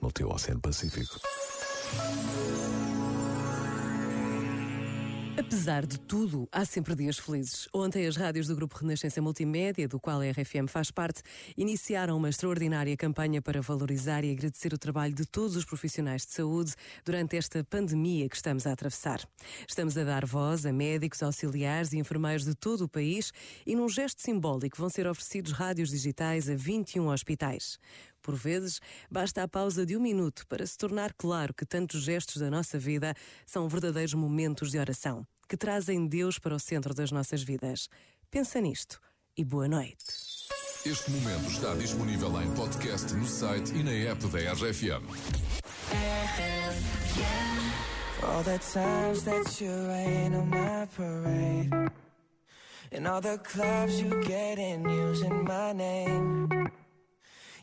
no teu Oceano Pacífico. Apesar de tudo, há sempre dias felizes. Ontem, as rádios do Grupo Renascença Multimédia, do qual a RFM faz parte, iniciaram uma extraordinária campanha para valorizar e agradecer o trabalho de todos os profissionais de saúde durante esta pandemia que estamos a atravessar. Estamos a dar voz a médicos, auxiliares e enfermeiros de todo o país e, num gesto simbólico, vão ser oferecidos rádios digitais a 21 hospitais. Por vezes, basta a pausa de um minuto para se tornar claro que tantos gestos da nossa vida são verdadeiros momentos de oração, que trazem Deus para o centro das nossas vidas. Pensa nisto e boa noite. Este momento está disponível em podcast no site e na app da RFM. All the times that you rain on my parade And all the clubs you get in using my name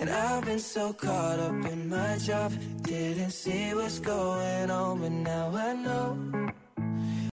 And I've been so caught up in my job, didn't see what's going on, but now I know.